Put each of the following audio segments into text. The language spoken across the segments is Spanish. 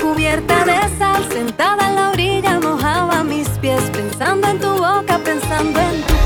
cubierta de sal, sentada en la orilla mojaba mis pies, pensando en tu boca, pensando en tu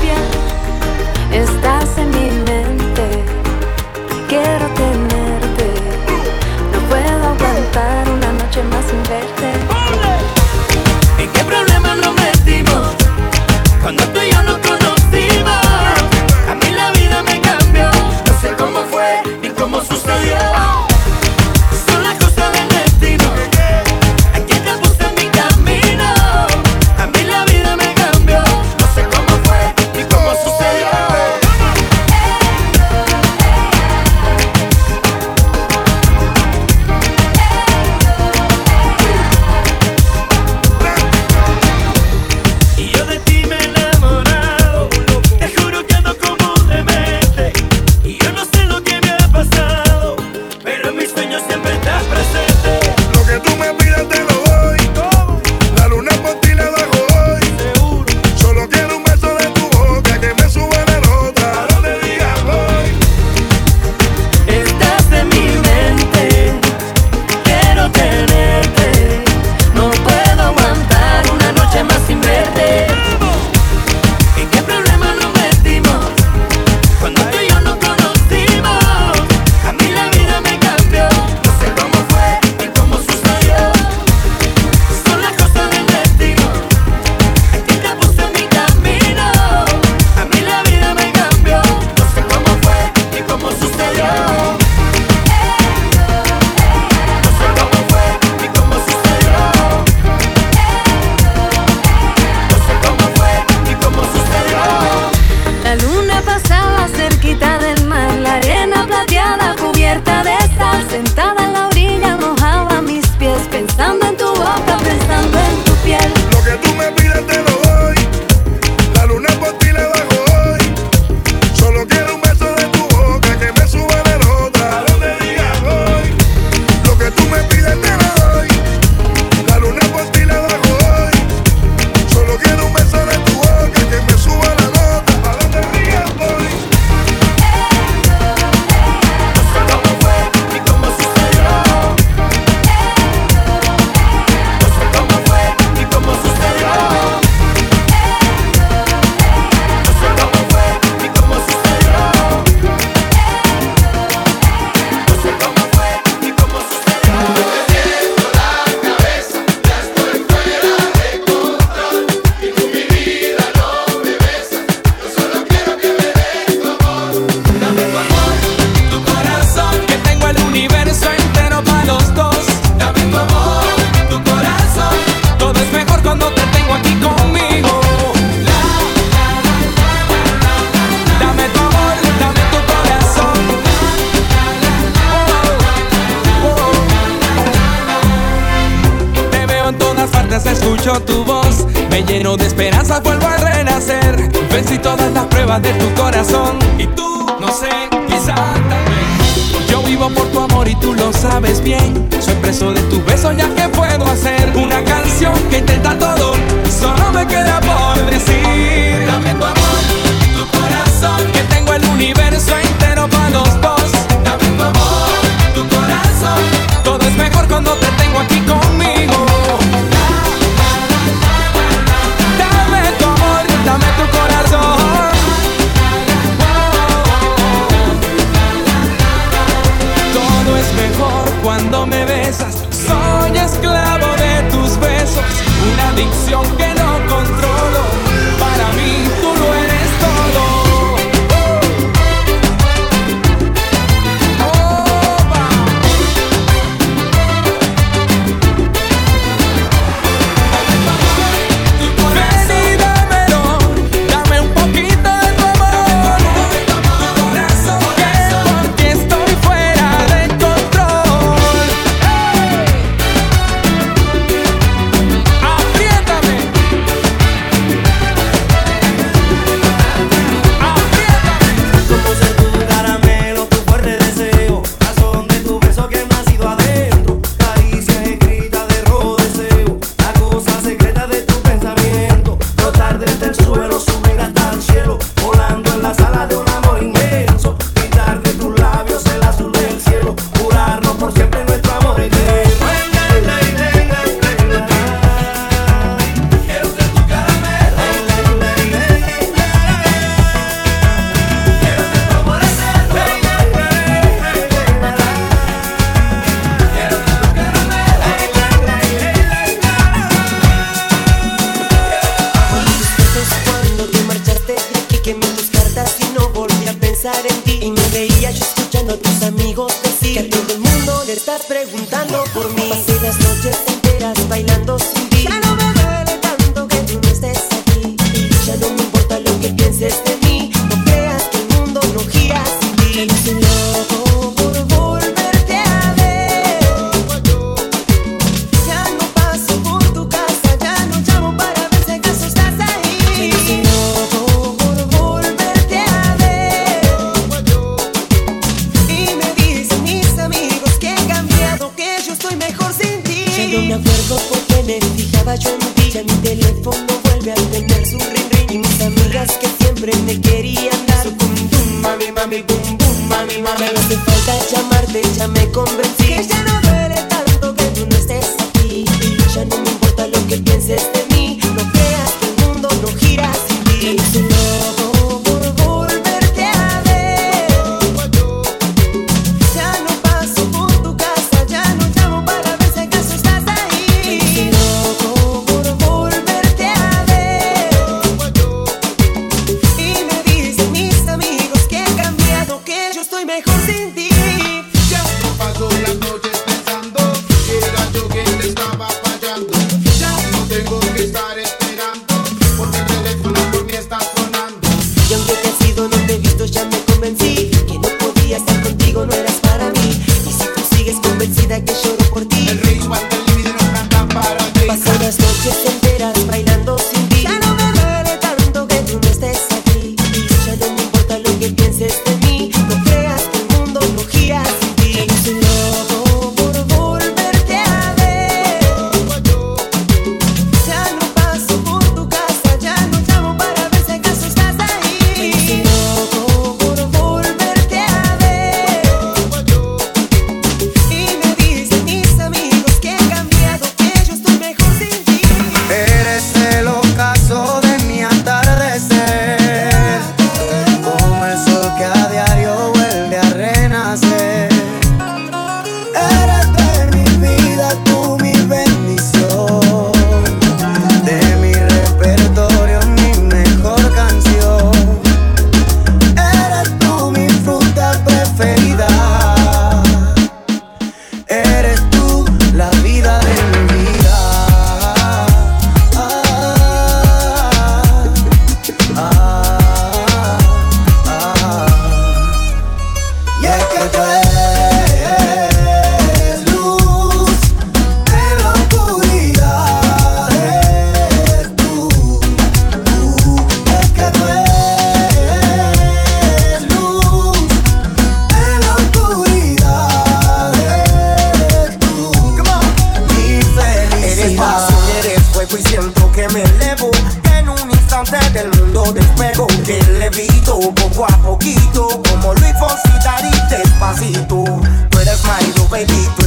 my people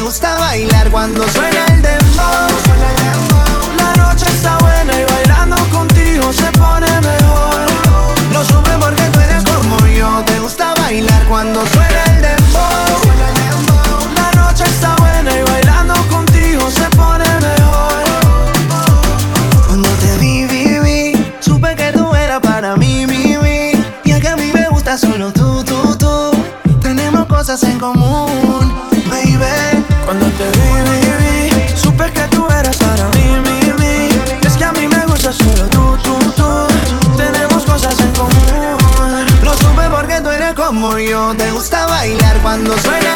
me gusta bailar cuando suena el dembow. La noche está buena y bailando contigo se pone mejor. Lo supe porque tú eres como yo. Te gusta bailar cuando suena cuando suena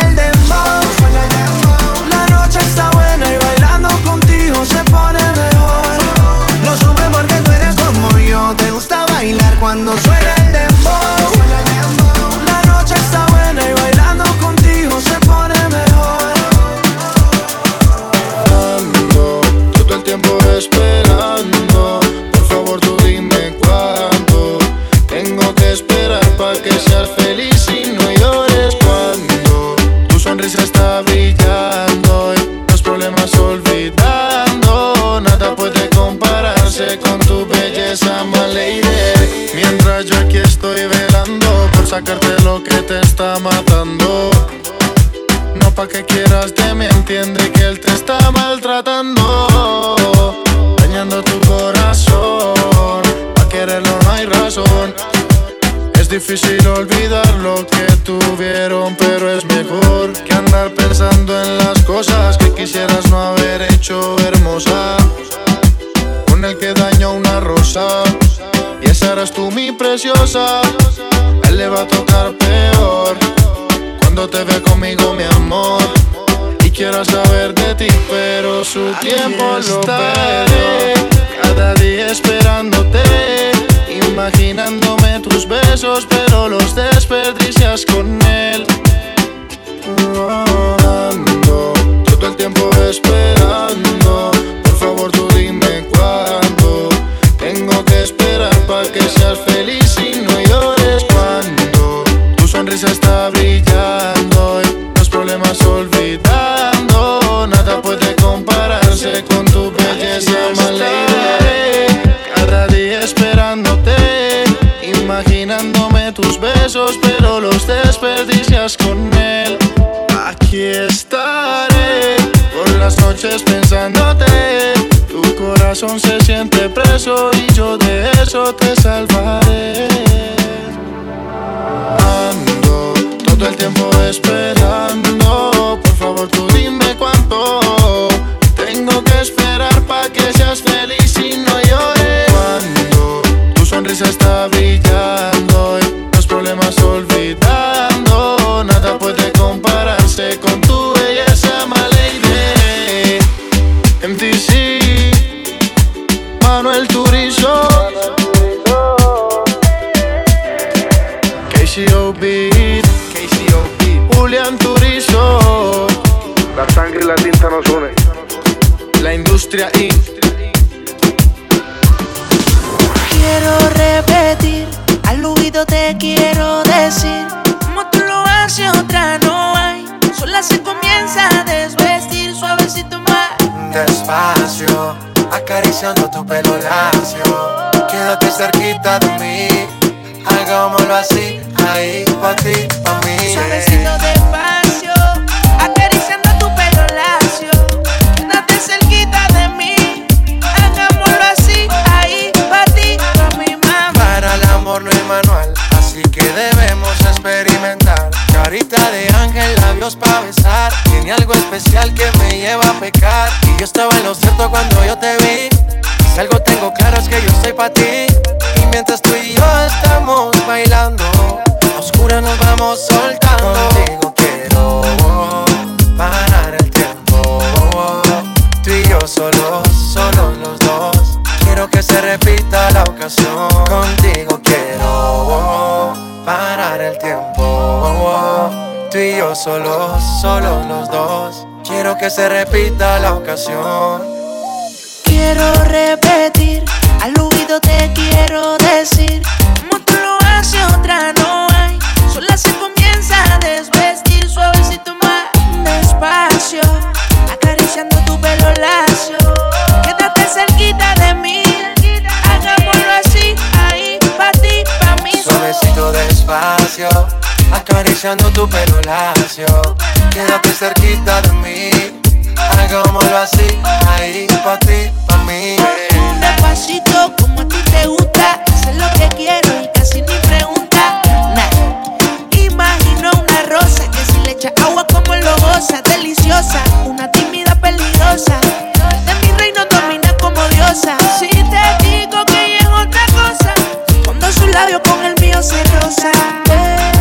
KCOB, KCOB, Julián Turizo. La sangre y la tinta nos unen. La industria y Quiero repetir, al oído te quiero decir, como tú lo haces otra no hay Sola se comienza a desvestir suavecito más. Despacio, acariciando tu pelo lacio. Quédate cerquita de mí. Hagámoslo así, ahí, pa' ti, pa' mí. Suavecito despacio, acariciando tu pelo lacio. Quédate cerquita de mí. Hagámoslo así, ahí, pa' ti, pa' mi mamá. Para el amor no hay manual, así que debemos experimentar. Carita de ángel, labios para besar. Tiene algo especial que me lleva a pecar. Y yo estaba en lo cierto cuando yo te vi. Si algo tengo claro es que yo soy para ti. Mientras tú y yo estamos bailando, a oscura nos vamos soltando. Contigo quiero parar el tiempo. Tú y yo solos, solos los dos. Quiero que se repita la ocasión. Contigo quiero parar el tiempo. Tú y yo solos, solos los dos. Quiero que se repita la ocasión. Quiero repetir, al oído te quiero decir, como tú lo haces otra no hay. Sola se comienza a desvestir suavecito más despacio, acariciando tu pelo lacio. Quédate cerquita de mí, hagámoslo así, ahí, pa' ti, pa' mí. Suavecito despacio, acariciando tu pelo lacio. Quédate cerquita de mí. Hagámoslo así, ahí, pa' ti, pa' mí. Un despacito como a ti te gusta, sé lo que quiero y casi ni pregunta. Nah. Imagino una rosa que si le echa agua como lo goza, deliciosa, una tímida peligrosa. De mi reino domina como diosa. Si te digo que ella es otra cosa, cuando su labio con el mío se roza. Eh,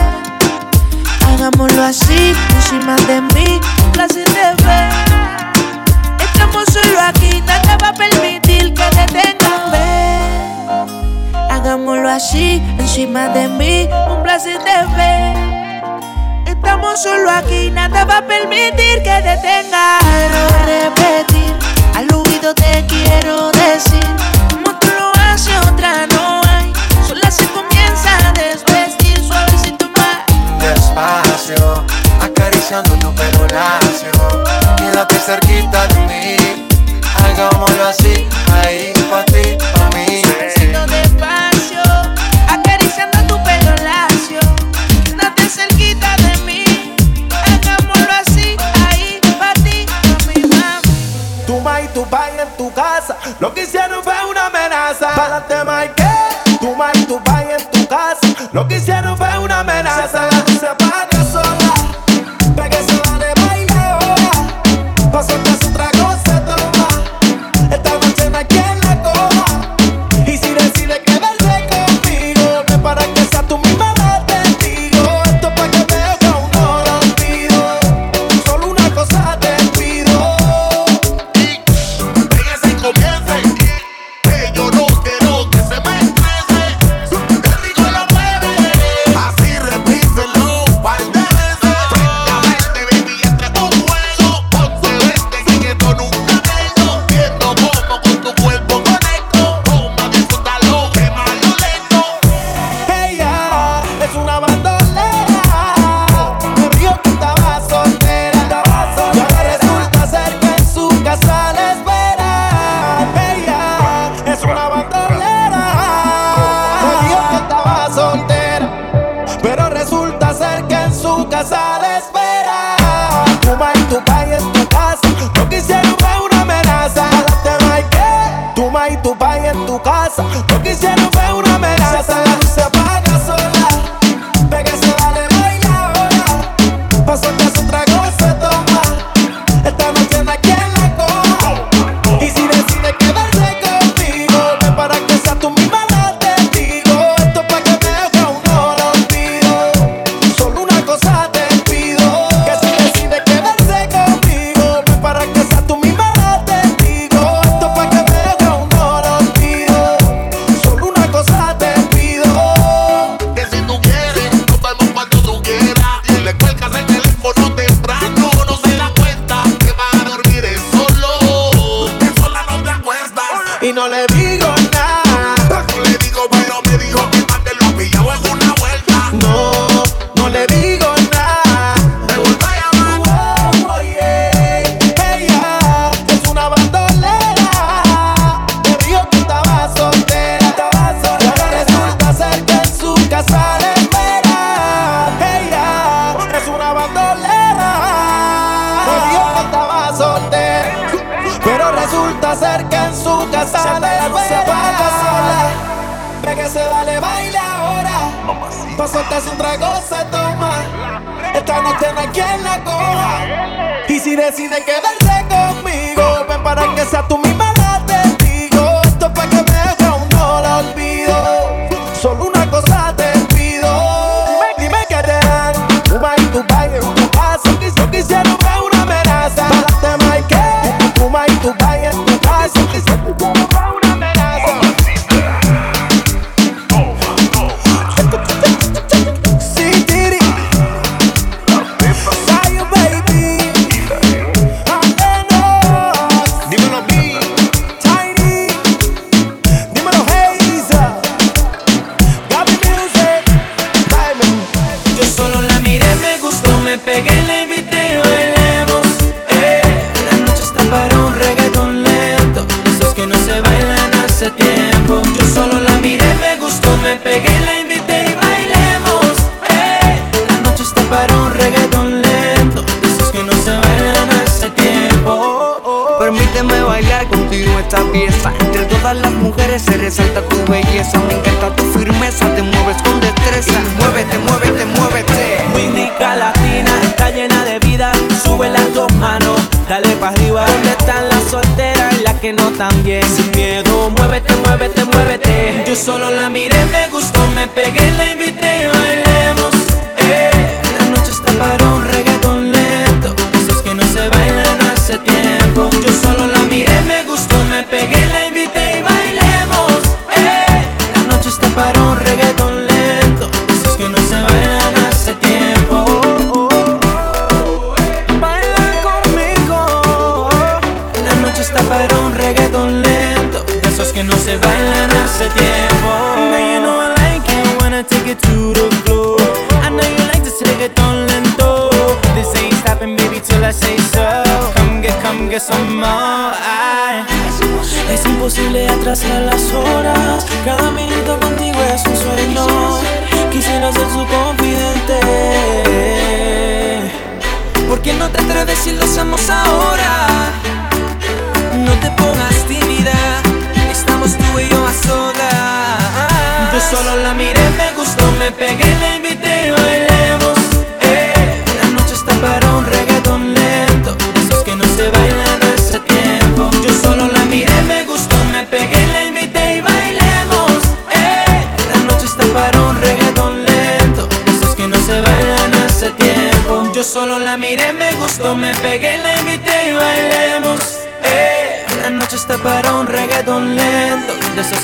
Hagámoslo así, encima de mí, un placer de ver. Estamos solo aquí, nada va a permitir que te tengan ver. Hagámoslo así, encima de mí, un placer de ver. Estamos solo aquí, nada va a permitir que te tenga. Quiero repetir, al oído te quiero decir, como tú lo haces otra no acariciando tu pelo lacio. Quédate cerquita de mí. Hagámoslo así, ahí, pa' ti, pa' mí. Suavecito despacio, acariciando tu pelo lacio. Quédate cerquita de mí. Hagámoslo así, ahí, pa' ti, pa' mi mamá. Tu ma y tu pai en tu casa, lo que hicieron fue una amenaza. Pa'lante, tu país es tu casa. No quisieron ver una amenaza. Date que tu maíz, tu país es tu casa. No quisieron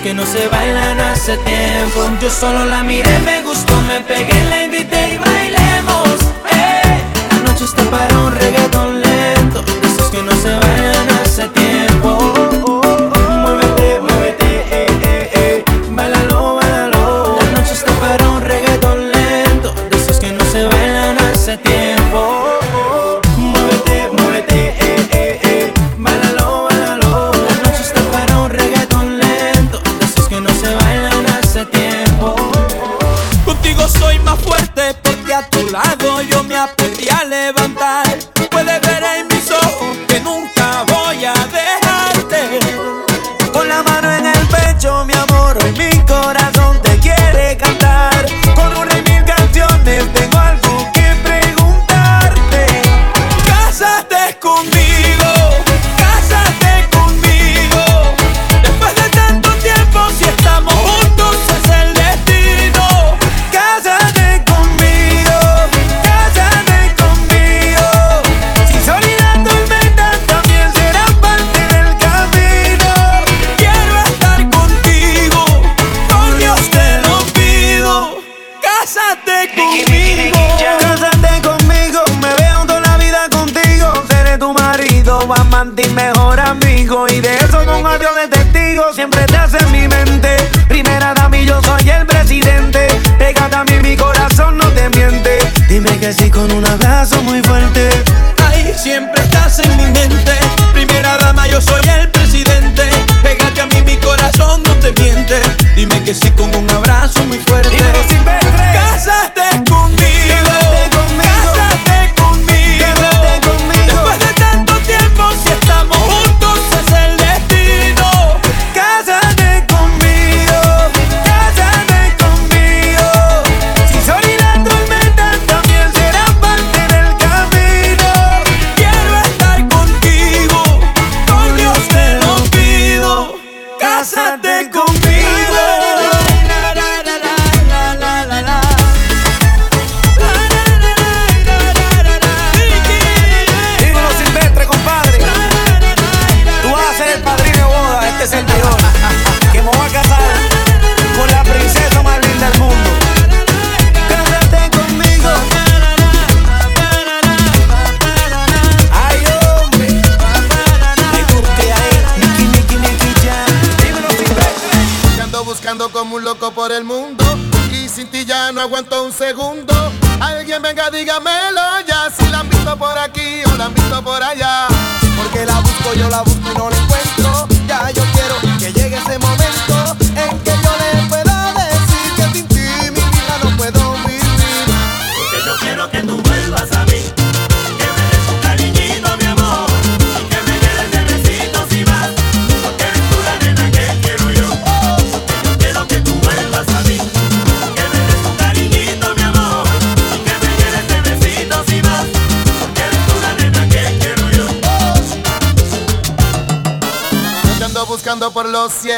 que no se bailan hace tiempo. Yo solo la miré, me gustó, me pegué, la invité y bailemos. Hey. La noche está para un reggaetón lento, esos que no se bailan hace tiempo.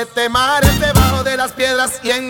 Siete mares, debajo de las piedras y en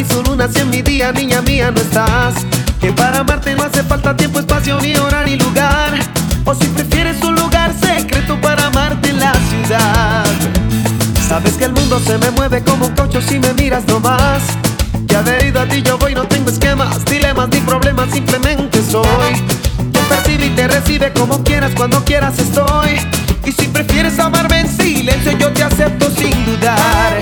Y su luna, si en mi día, niña mía, no estás. Que para amarte no hace falta tiempo, espacio, ni hora, ni lugar. O si prefieres un lugar secreto para amarte en la ciudad. Sabes que el mundo se me mueve como un cocho si me miras nomás. Que adherido a ti yo voy, no tengo esquemas, dilemas ni problemas, simplemente soy. Te percibe y te recibe como quieras, cuando quieras estoy. Y si prefieres amarme en silencio, yo te acepto sin dudar.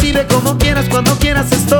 recibe como quieras, cuando quieras, estoy.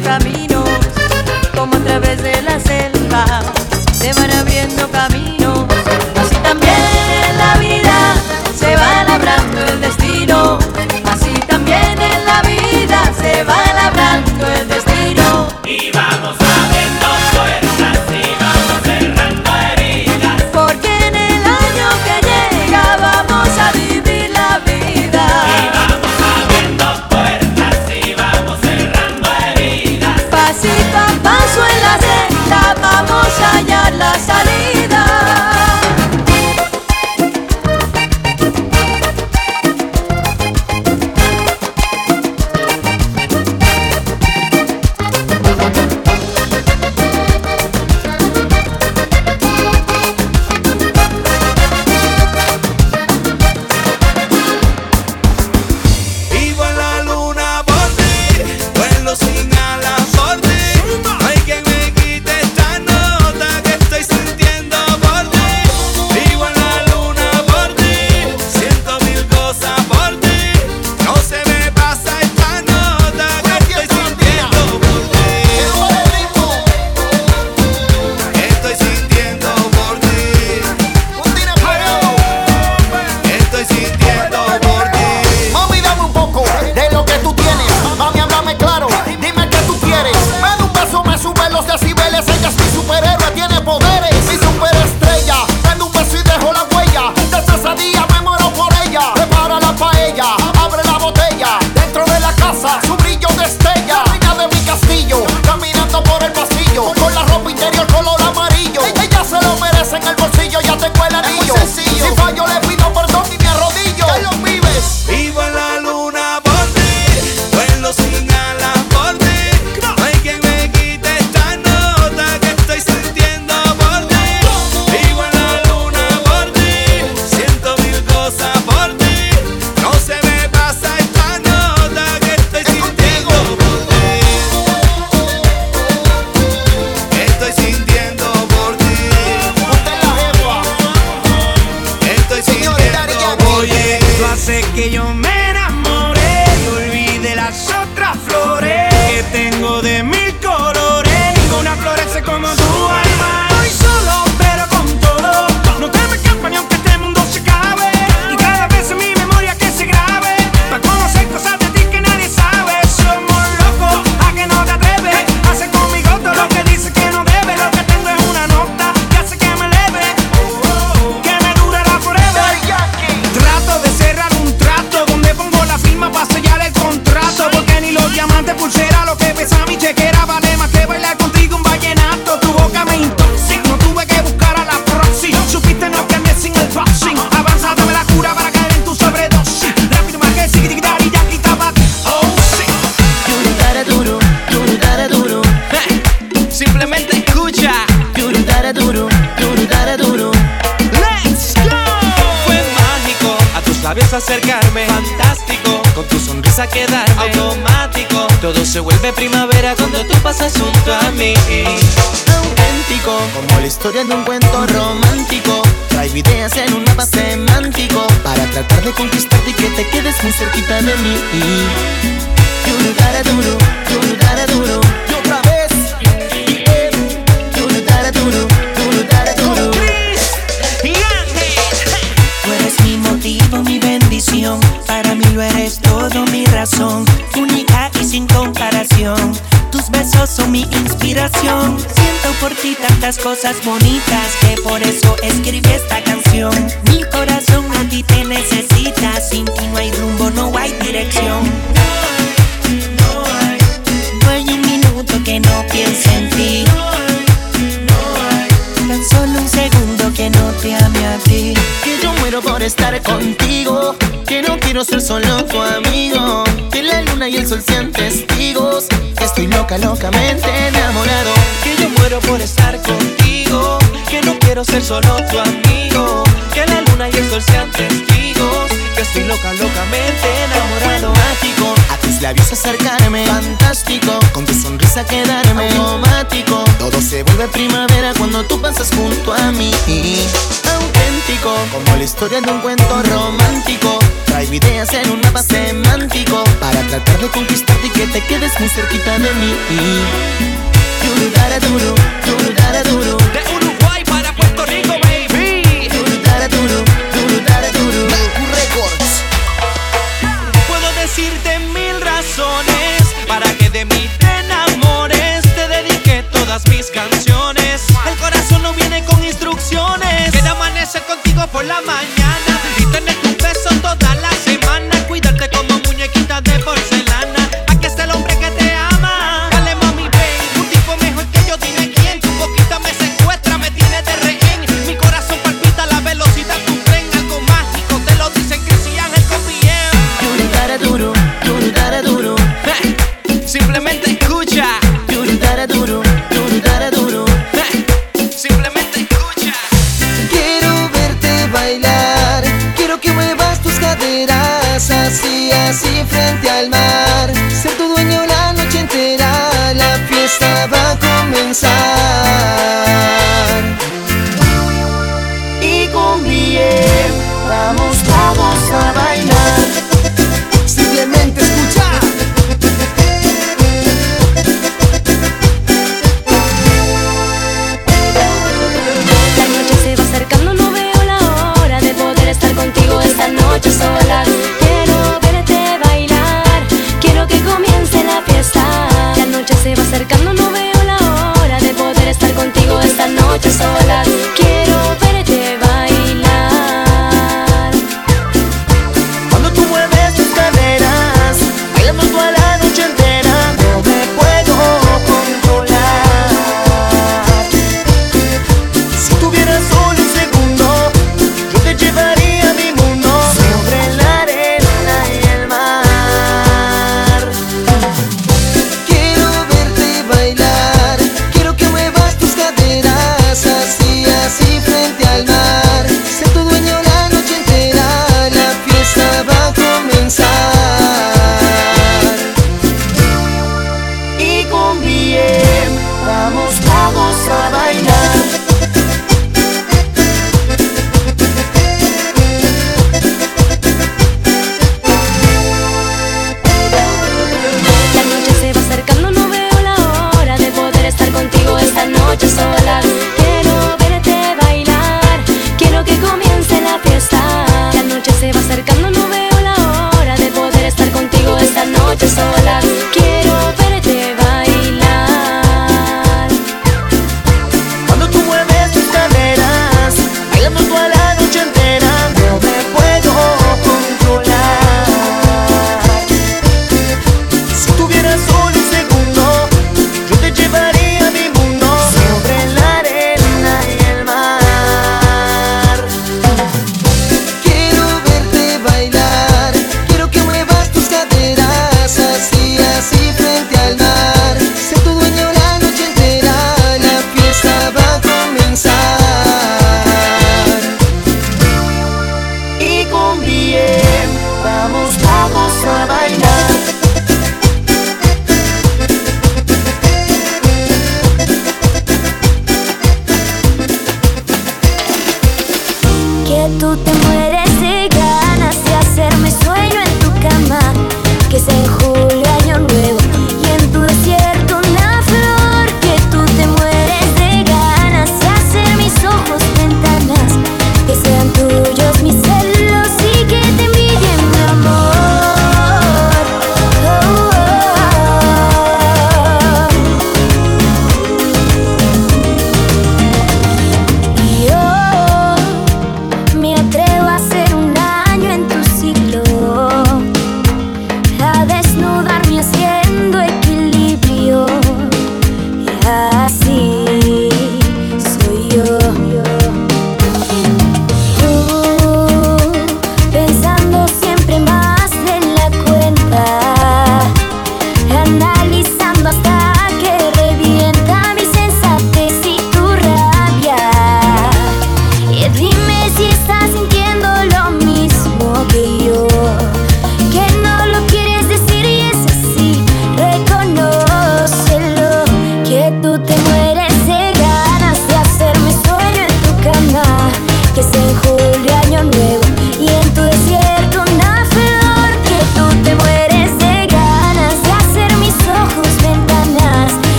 camino, como a través de las por estar contigo. Que no quiero ser solo tu amigo. Que la luna y el sol sean testigos. Que estoy loca, locamente enamorado. Que yo muero por estar contigo. Que no quiero ser solo tu amigo. Que la luna y el sol sean testigos. Que estoy loca, locamente enamorado. Mágico, tus labios acercarme. Fantástico, con tu sonrisa quedarme. Automático, todo se vuelve primavera cuando tú pasas junto a mí. Auténtico, como la historia de un cuento romántico. Traigo ideas en un mapa semántico Para tratar de conquistarte y que te quedes muy cerquita de mí. Duro, duro, duro, duro De Uruguay para Puerto Rico, baby. Duro, duro, duro, duro Records. Puedo decirte para que de mí te enamores. Te dediqué todas mis canciones. El corazón no viene con instrucciones. Quiero amanecer contigo por la mañana y tener pensar.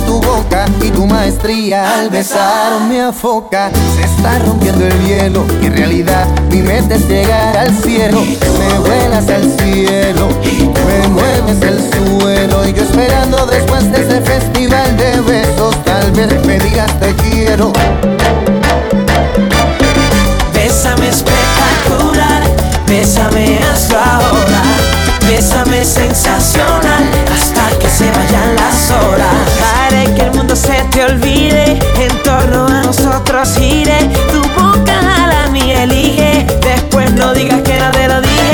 tu boca y tu maestría al besarme afoca. Se está rompiendo el hielo, y en realidad mi meta es llegar al cielo. Me vuelas al cielo, me mueves el suelo y yo esperando después de ese festival de besos, tal vez me digas te quiero. Bésame espectacular, bésame hasta ahora, bésame sensacional se vayan las horas. Haré que el mundo se te olvide, en torno a nosotros iré. Tu boca a la mía elige, después no digas que no te lo dije.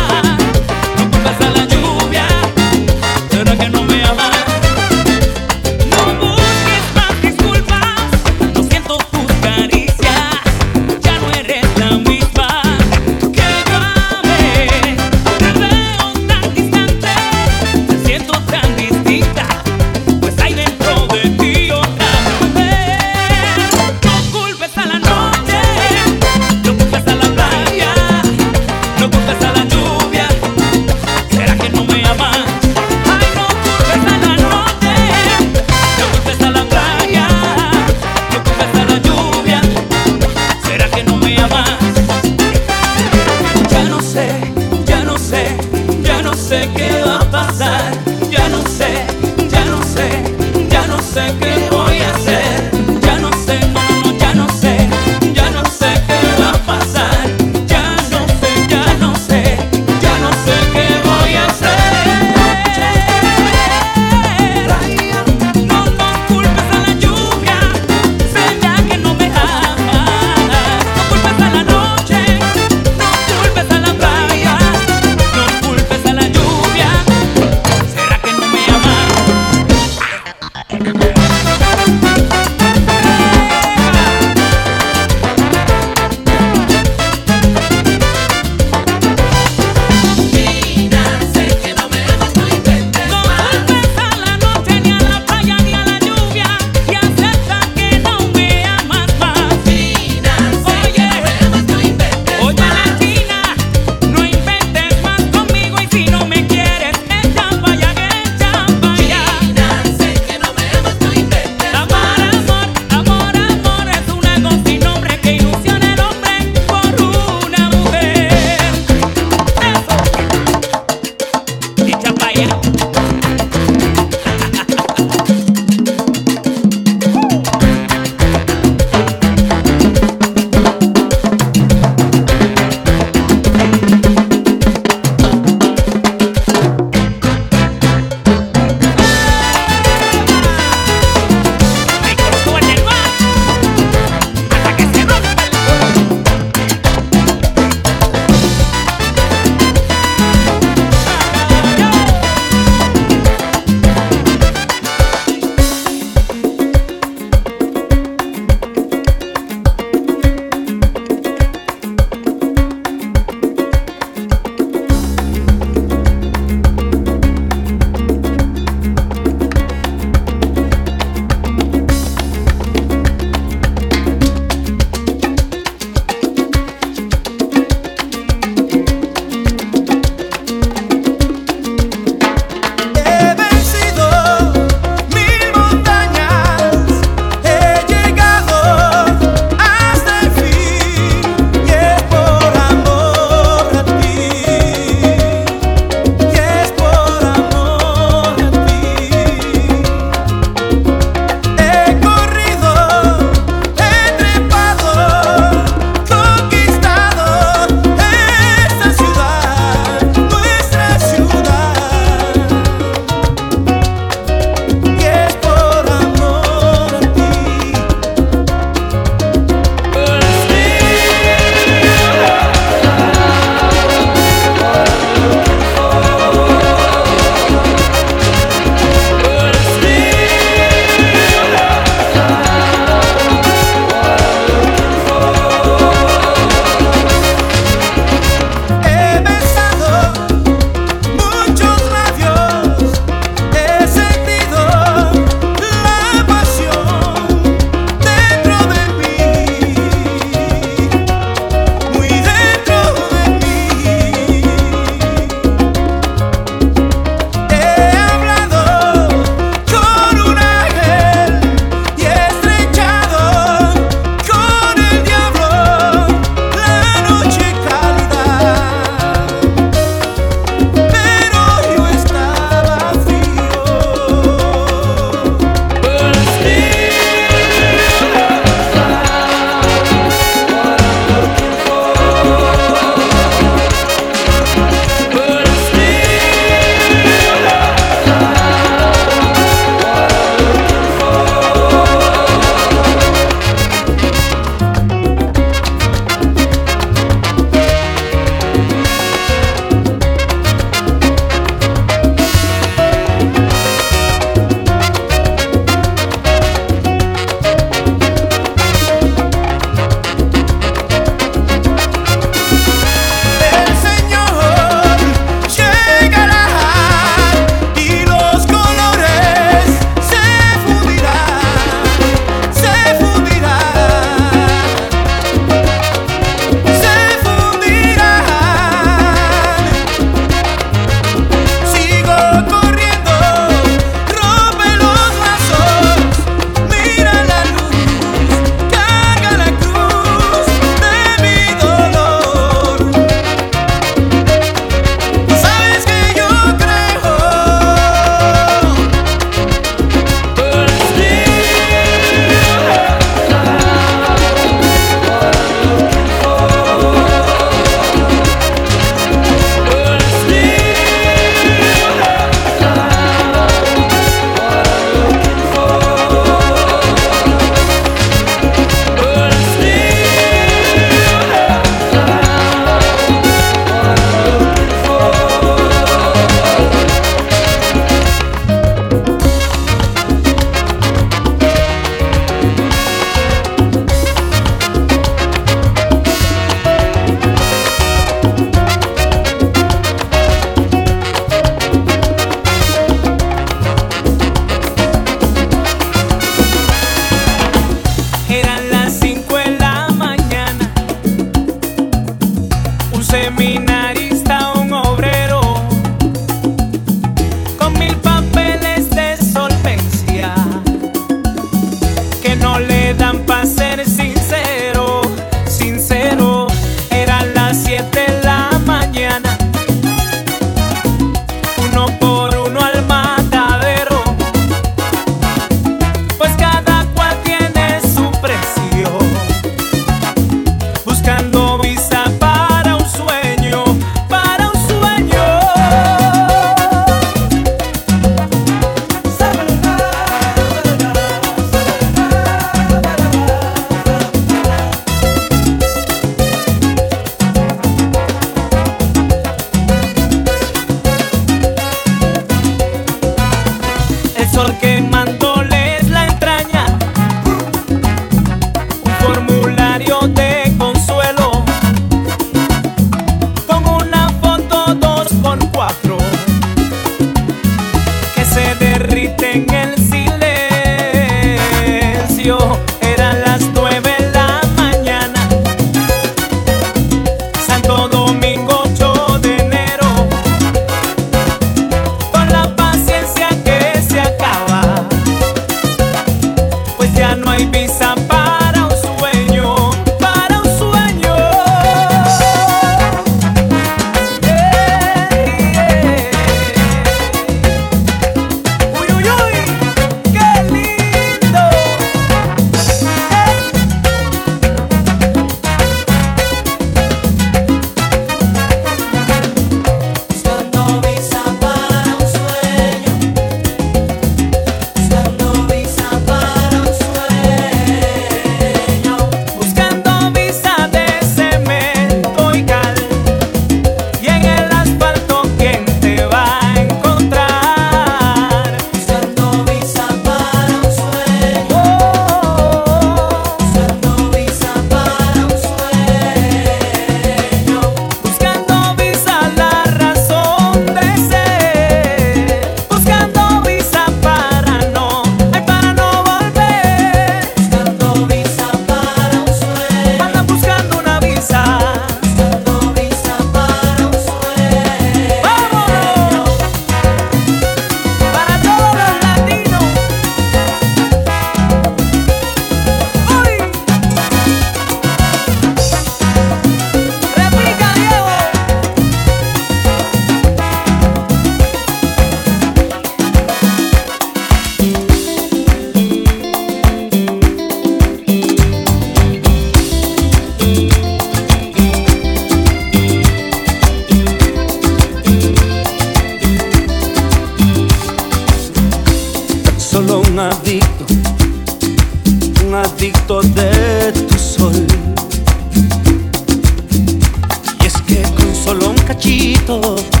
Cachito,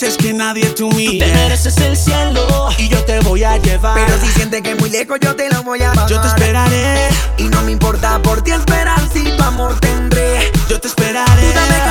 mereces que nadie tú mire. Tú te mereces el cielo y yo te voy a llevar. Pero si sientes que es muy lejos, yo te lo voy a bajar. Yo te esperaré y no me importa por ti esperar. Si tu amor tendré, yo te esperaré.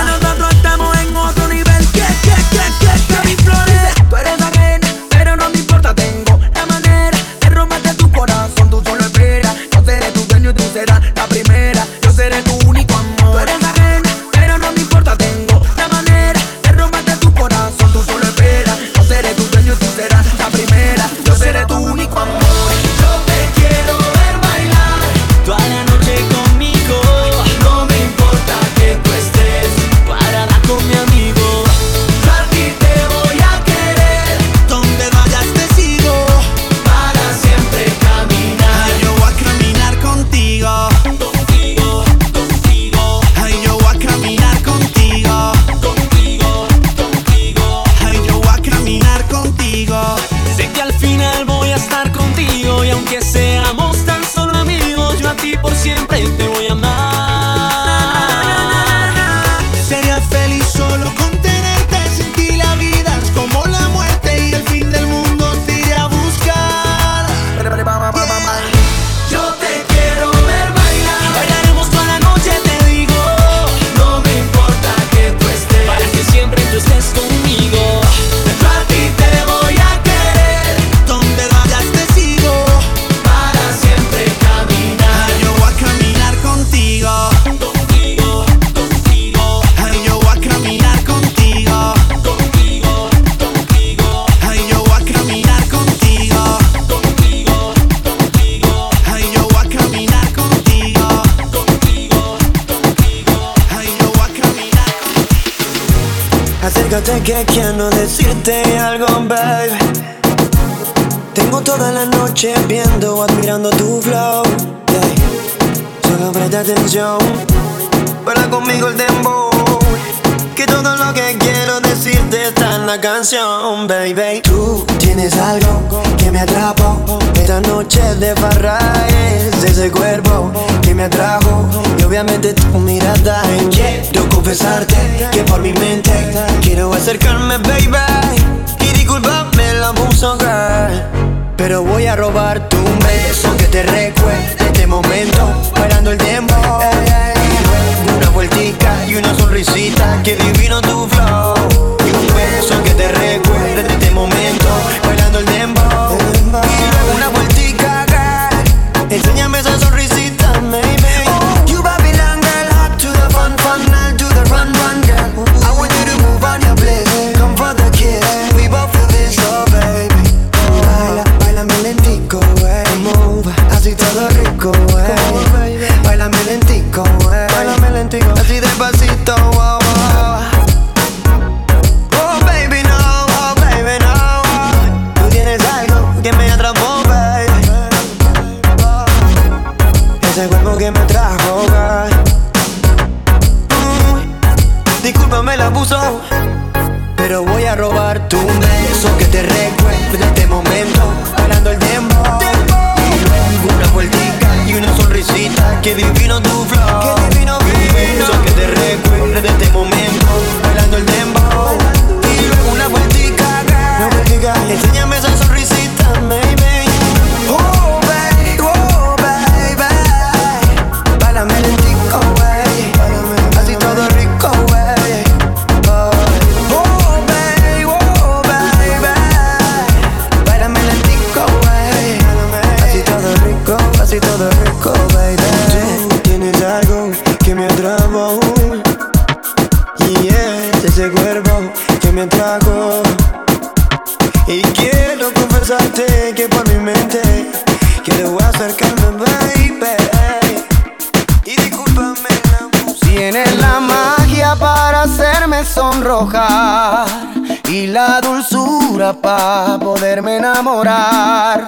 para poderme enamorar.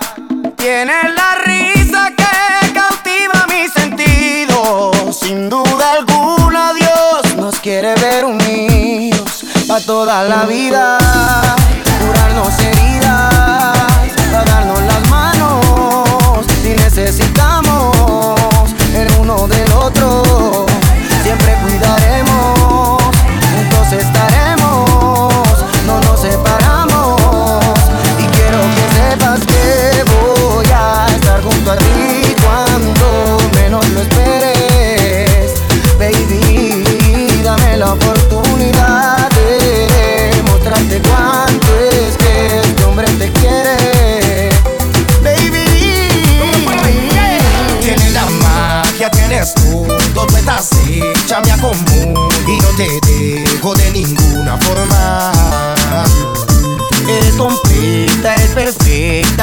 Tienes la risa que cautiva mi sentido. Sin duda alguna, Dios nos quiere ver unidos para toda la vida.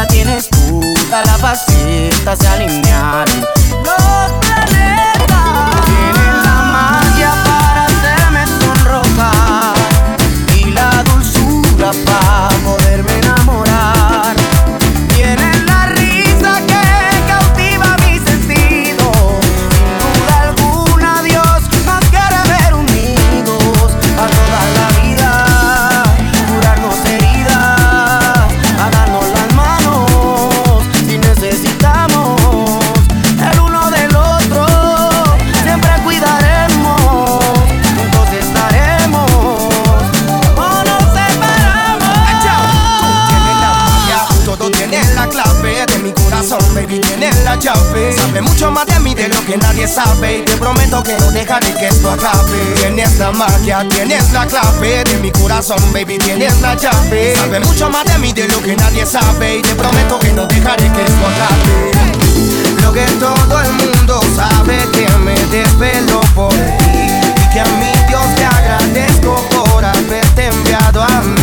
tienes tú, todas las facetas se alinearon. sabe y te prometo que no dejaré que esto acabe. Tienes la magia, tienes la clave de mi corazón, baby, tienes la llave. Sabe mucho más de mí de lo que nadie sabe y te prometo que no dejaré que esto acabe. Lo que todo el mundo sabe que me desvelo por ti y que a mi Dios te agradezco por haberte enviado a mí.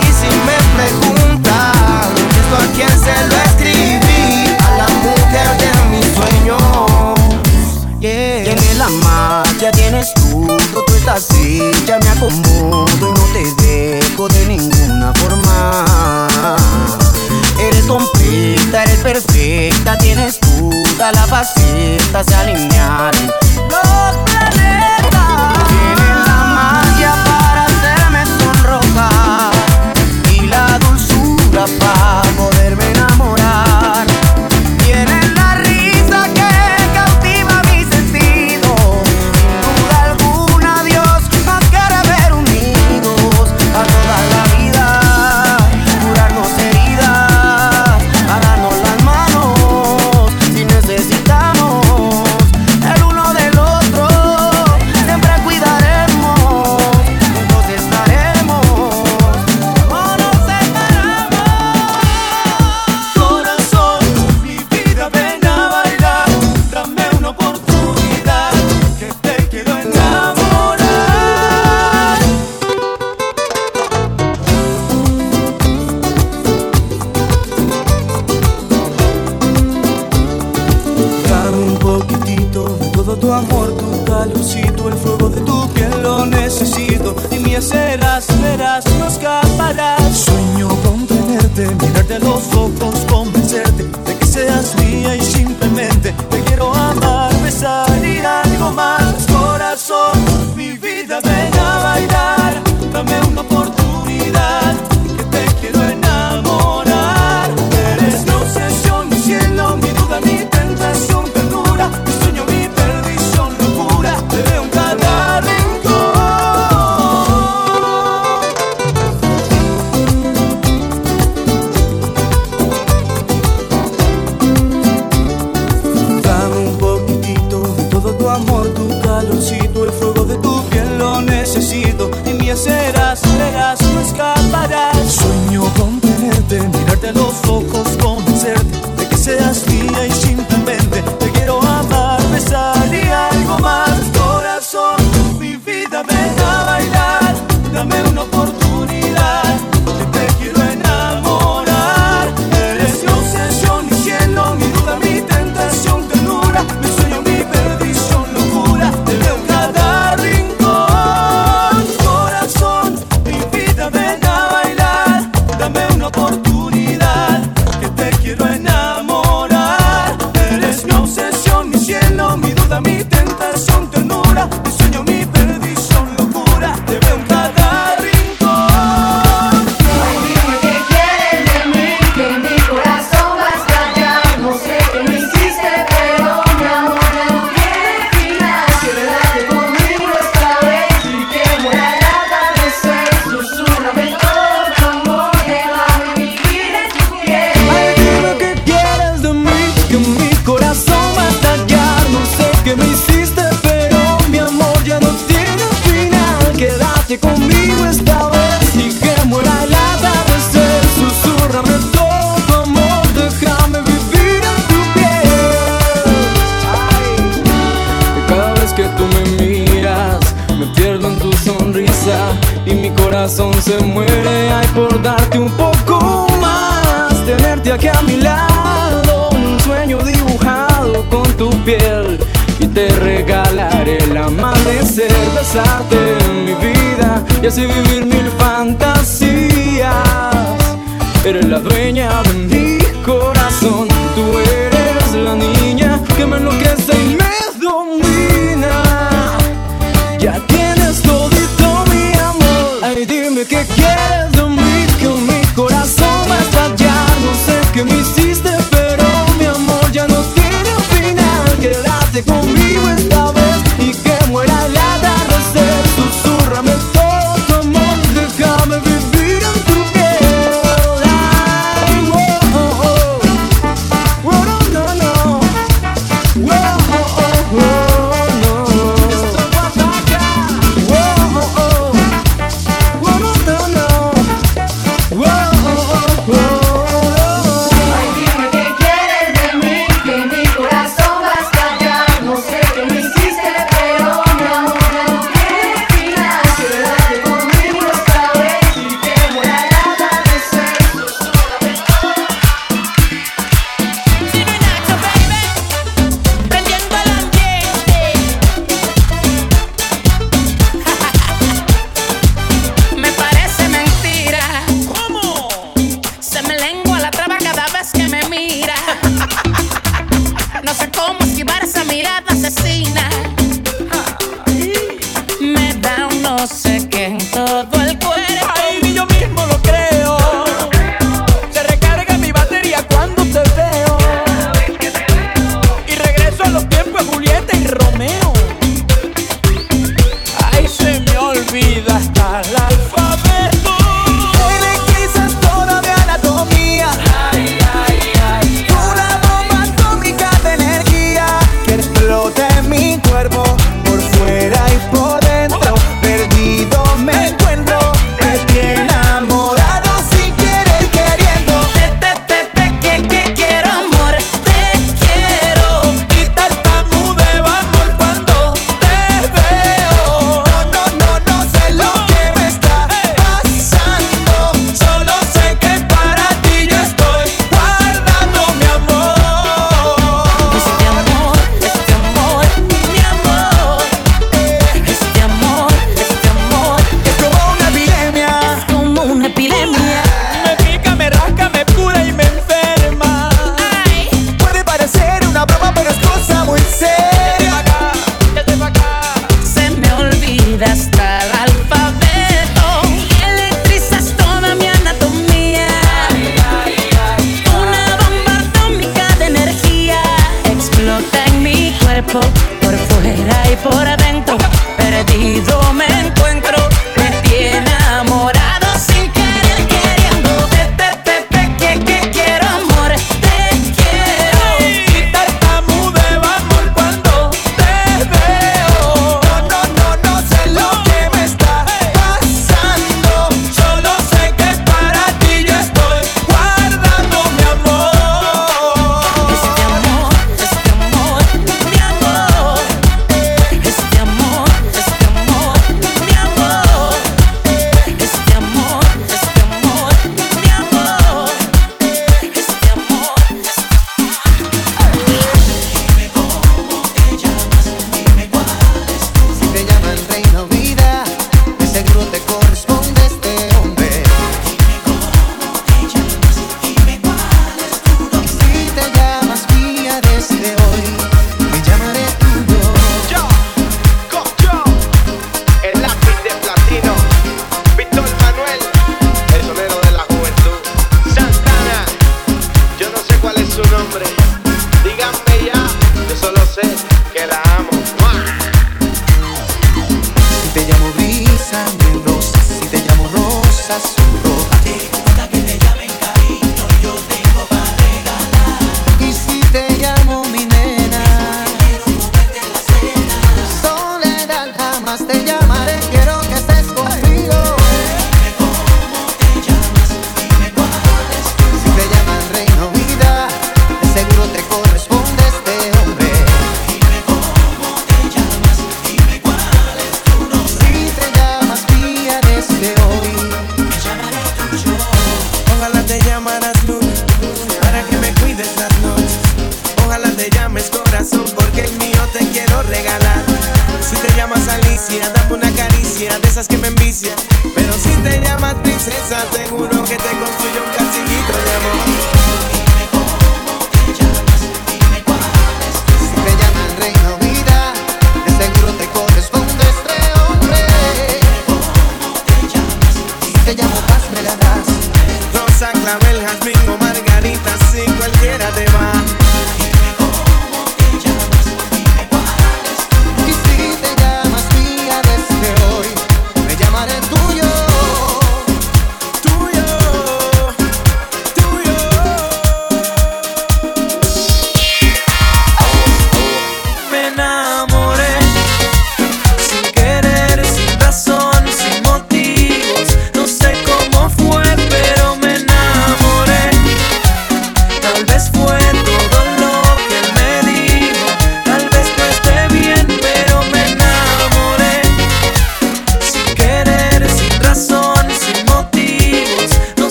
Y si me preguntan esto a quién se lo escribí, a la mujer de mi sueño la magia tienes tú, tú estás así, ya me acomodo y no te dejo de ninguna forma. Eres completa, eres perfecta, tienes todas las facetas se alinearon